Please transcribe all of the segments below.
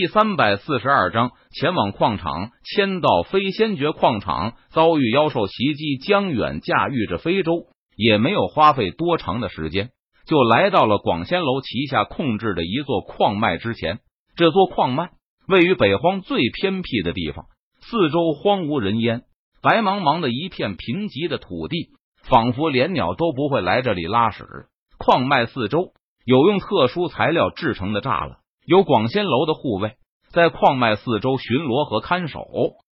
第三百四十二章前往矿场。迁到飞仙诀矿场遭遇妖兽袭击，江远驾驭着飞舟，也没有花费多长的时间，就来到了广仙楼旗下控制的一座矿脉之前。这座矿脉位于北荒最偏僻的地方，四周荒无人烟，白茫茫的一片贫瘠的土地，仿佛连鸟都不会来这里拉屎。矿脉四周有用特殊材料制成的栅栏。有广仙楼的护卫在矿脉四周巡逻和看守，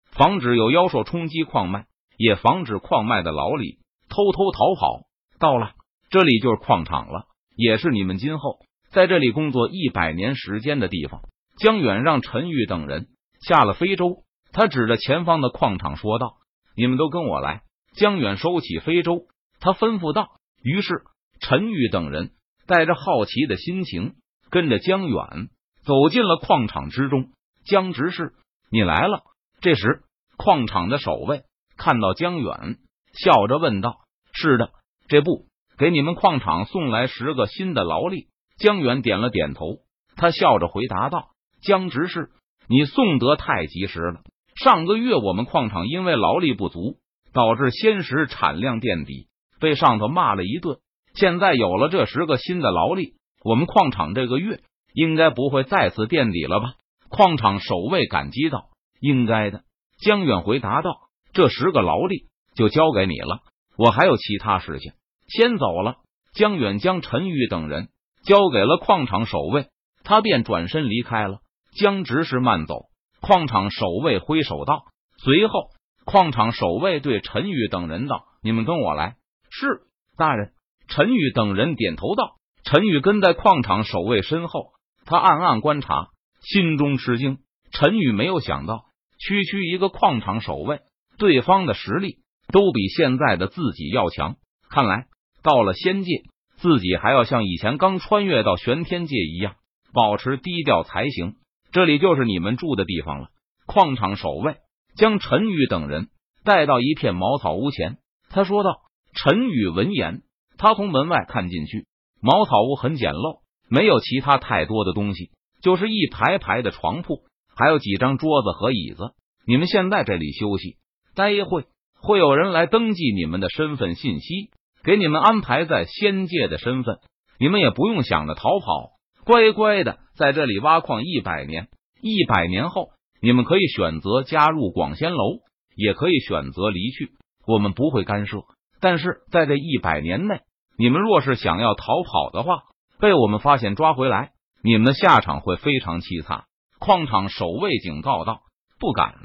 防止有妖兽冲击矿脉，也防止矿脉的老李偷偷逃跑。到了，这里就是矿场了，也是你们今后在这里工作一百年时间的地方。江远让陈玉等人下了非洲，他指着前方的矿场说道：“你们都跟我来。”江远收起非洲，他吩咐道。于是陈玉等人带着好奇的心情跟着江远。走进了矿场之中，江执事，你来了。这时，矿场的守卫看到江远，笑着问道：“是的，这不给你们矿场送来十个新的劳力？”江远点了点头，他笑着回答道：“江执事，你送得太及时了。上个月我们矿场因为劳力不足，导致鲜食产量垫底，被上头骂了一顿。现在有了这十个新的劳力，我们矿场这个月……”应该不会再次垫底了吧？矿场守卫感激道：“应该的。”江远回答道：“这十个劳力就交给你了，我还有其他事情，先走了。”江远将陈玉等人交给了矿场守卫，他便转身离开了。江执事慢走，矿场守卫挥手道。随后，矿场守卫对陈玉等人道：“你们跟我来。”是大人。陈玉等人点头道。陈玉跟在矿场守卫身后。他暗暗观察，心中吃惊。陈宇没有想到，区区一个矿场守卫，对方的实力都比现在的自己要强。看来到了仙界，自己还要像以前刚穿越到玄天界一样，保持低调才行。这里就是你们住的地方了。矿场守卫将陈宇等人带到一片茅草屋前，他说道：“陈宇闻言，他从门外看进去，茅草屋很简陋。”没有其他太多的东西，就是一排排的床铺，还有几张桌子和椅子。你们现在这里休息，待一会会有人来登记你们的身份信息，给你们安排在仙界的身份。你们也不用想着逃跑，乖乖的在这里挖矿一百年。一百年后，你们可以选择加入广仙楼，也可以选择离去，我们不会干涉。但是在这一百年内，你们若是想要逃跑的话，被我们发现抓回来，你们的下场会非常凄惨。矿场守卫警告道：“不敢，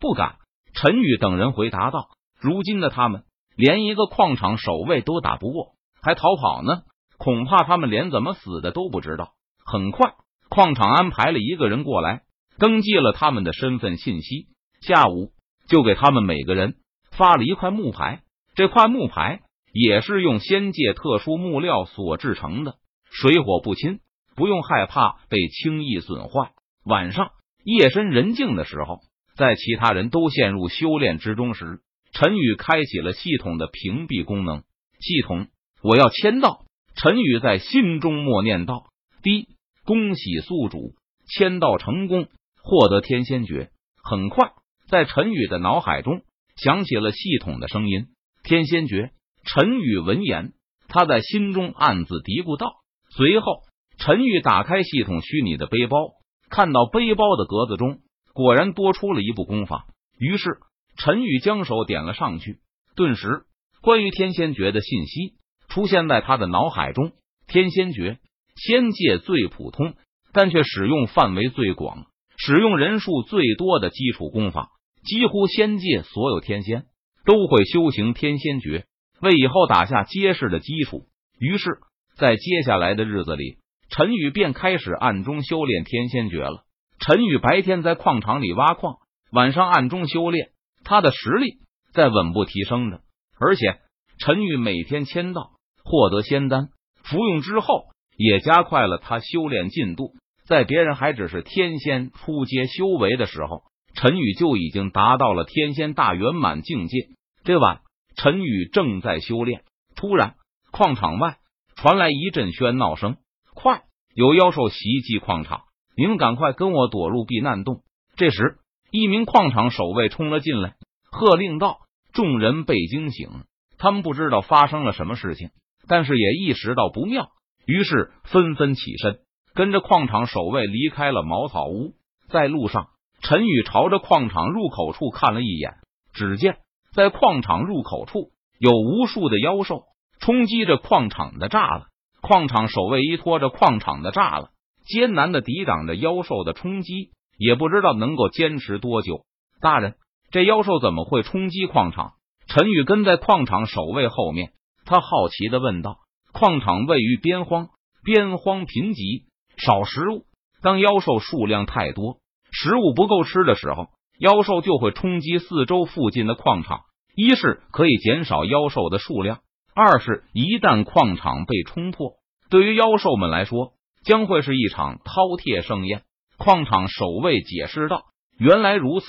不敢。”陈宇等人回答道：“如今的他们连一个矿场守卫都打不过，还逃跑呢？恐怕他们连怎么死的都不知道。”很快，矿场安排了一个人过来，登记了他们的身份信息。下午就给他们每个人发了一块木牌，这块木牌也是用仙界特殊木料所制成的。水火不侵，不用害怕被轻易损坏。晚上夜深人静的时候，在其他人都陷入修炼之中时，陈宇开启了系统的屏蔽功能。系统，我要签到。陈宇在心中默念道：“第一，恭喜宿主签到成功，获得天仙诀。”很快，在陈宇的脑海中响起了系统的声音：“天仙诀。”陈宇闻言，他在心中暗自嘀咕道。随后，陈玉打开系统虚拟的背包，看到背包的格子中果然多出了一部功法。于是，陈玉将手点了上去，顿时，关于天仙诀的信息出现在他的脑海中。天仙诀，仙界最普通，但却使用范围最广、使用人数最多的基础功法。几乎仙界所有天仙都会修行天仙诀，为以后打下结实的基础。于是。在接下来的日子里，陈宇便开始暗中修炼天仙诀了。陈宇白天在矿场里挖矿，晚上暗中修炼，他的实力在稳步提升着。而且，陈宇每天签到，获得仙丹，服用之后，也加快了他修炼进度。在别人还只是天仙初阶修为的时候，陈宇就已经达到了天仙大圆满境界。这晚，陈宇正在修炼，突然，矿场外。传来一阵喧闹声，快有妖兽袭击矿场！你们赶快跟我躲入避难洞。这时，一名矿场守卫冲了进来，喝令道：“众人被惊醒，他们不知道发生了什么事情，但是也意识到不妙，于是纷纷起身，跟着矿场守卫离开了茅草屋。在路上，陈宇朝着矿场入口处看了一眼，只见在矿场入口处有无数的妖兽冲击着矿场的栅栏，矿场守卫依托着矿场的栅栏，艰难的抵挡着妖兽的冲击。也不知道能够坚持多久。大人，这妖兽怎么会冲击矿场？陈宇跟在矿场守卫后面，他好奇的问道：“矿场位于边荒，边荒贫瘠，少食物。当妖兽数量太多，食物不够吃的时候，妖兽就会冲击四周附近的矿场。一是可以减少妖兽的数量，二是一旦矿场被冲破，对于妖兽们来说，将会是一场饕餮盛宴。”矿场守卫解释道：“原来如此。”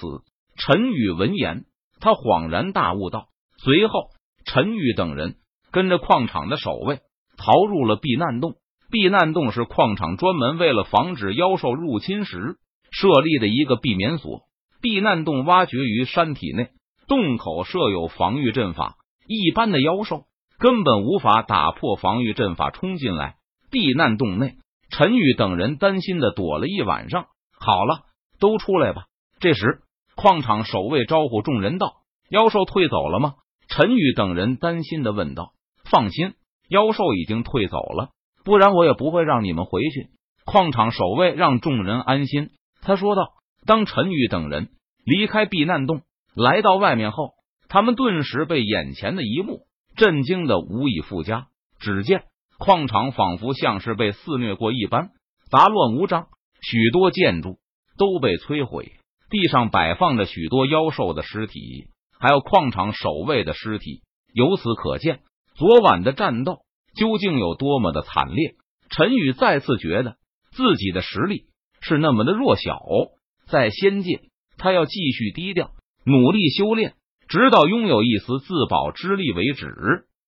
陈宇闻言，他恍然大悟道。随后，陈宇等人跟着矿场的守卫逃入了避难洞。避难洞是矿场专门为了防止妖兽入侵时设立的一个避免所。避难洞挖掘于山体内，洞口设有防御阵法，一般的妖兽根本无法打破防御阵法冲进来。避难洞内。陈宇等人担心的躲了一晚上。好了，都出来吧。这时，矿场守卫招呼众人道：“妖兽退走了吗？”陈宇等人担心的问道：“放心，妖兽已经退走了，不然我也不会让你们回去。”矿场守卫让众人安心，他说道：“当陈宇等人离开避难洞，来到外面后，他们顿时被眼前的一幕震惊的无以复加。只见……矿场仿佛像是被肆虐过一般，杂乱无章，许多建筑都被摧毁，地上摆放着许多妖兽的尸体，还有矿场守卫的尸体。由此可见，昨晚的战斗究竟有多么的惨烈。陈宇再次觉得自己的实力是那么的弱小，在仙界，他要继续低调，努力修炼，直到拥有一丝自保之力为止。